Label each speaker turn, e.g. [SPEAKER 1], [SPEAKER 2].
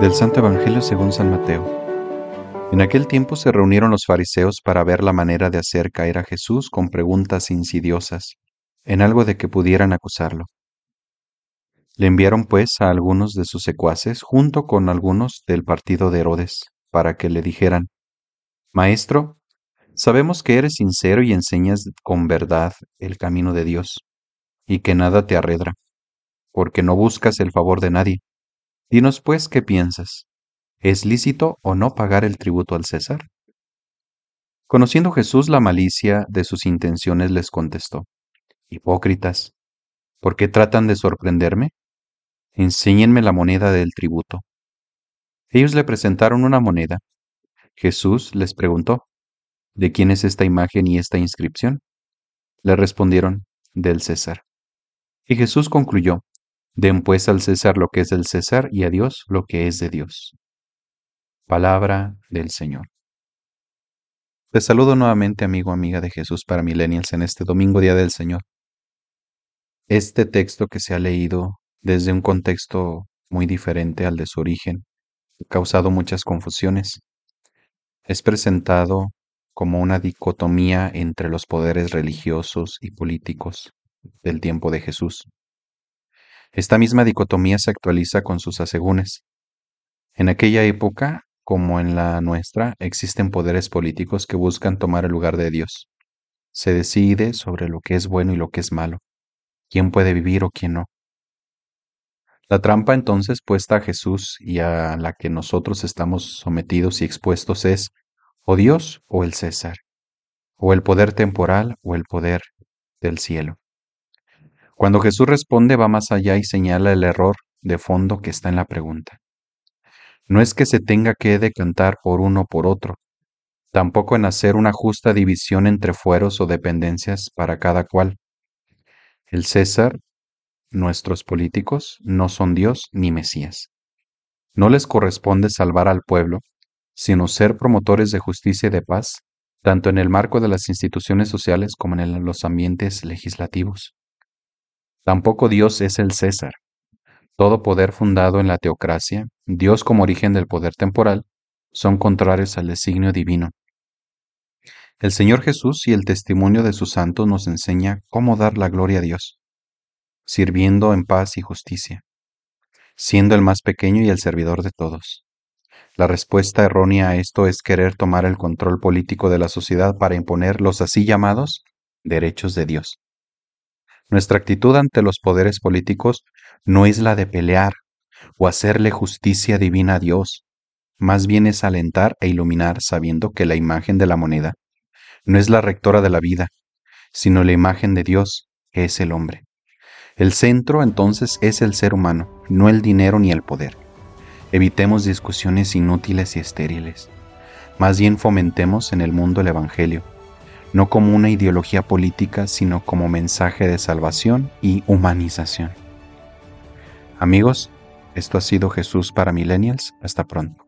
[SPEAKER 1] Del Santo Evangelio según San Mateo. En aquel tiempo se reunieron los fariseos para ver la manera de hacer caer a Jesús con preguntas insidiosas, en algo de que pudieran acusarlo. Le enviaron pues a algunos de sus secuaces junto con algunos del partido de Herodes, para que le dijeran, Maestro, sabemos que eres sincero y enseñas con verdad el camino de Dios, y que nada te arredra, porque no buscas el favor de nadie. Dinos pues qué piensas. ¿Es lícito o no pagar el tributo al César? Conociendo Jesús la malicia de sus intenciones, les contestó, Hipócritas, ¿por qué tratan de sorprenderme? enséñenme la moneda del tributo. Ellos le presentaron una moneda. Jesús les preguntó, ¿de quién es esta imagen y esta inscripción? Le respondieron, del César. Y Jesús concluyó, Den pues al César lo que es del César y a Dios lo que es de Dios. Palabra del Señor. Te saludo nuevamente, amigo, amiga de Jesús para Millennials, en este domingo, Día del Señor. Este texto que se ha leído desde un contexto muy diferente al de su origen, ha causado muchas confusiones. Es presentado como una dicotomía entre los poderes religiosos y políticos del tiempo de Jesús. Esta misma dicotomía se actualiza con sus asegúnes. En aquella época, como en la nuestra, existen poderes políticos que buscan tomar el lugar de Dios. Se decide sobre lo que es bueno y lo que es malo, quién puede vivir o quién no. La trampa entonces puesta a Jesús y a la que nosotros estamos sometidos y expuestos es o Dios o el César, o el poder temporal o el poder del cielo. Cuando Jesús responde va más allá y señala el error de fondo que está en la pregunta. No es que se tenga que decantar por uno o por otro, tampoco en hacer una justa división entre fueros o dependencias para cada cual. El César Nuestros políticos no son Dios ni Mesías. No les corresponde salvar al pueblo, sino ser promotores de justicia y de paz, tanto en el marco de las instituciones sociales como en los ambientes legislativos. Tampoco Dios es el César. Todo poder fundado en la teocracia, Dios como origen del poder temporal, son contrarios al designio divino. El Señor Jesús y el testimonio de sus santos nos enseña cómo dar la gloria a Dios sirviendo en paz y justicia, siendo el más pequeño y el servidor de todos. La respuesta errónea a esto es querer tomar el control político de la sociedad para imponer los así llamados derechos de Dios. Nuestra actitud ante los poderes políticos no es la de pelear o hacerle justicia divina a Dios, más bien es alentar e iluminar sabiendo que la imagen de la moneda no es la rectora de la vida, sino la imagen de Dios, que es el hombre. El centro entonces es el ser humano, no el dinero ni el poder. Evitemos discusiones inútiles y estériles. Más bien fomentemos en el mundo el Evangelio, no como una ideología política, sino como mensaje de salvación y humanización. Amigos, esto ha sido Jesús para Millennials. Hasta pronto.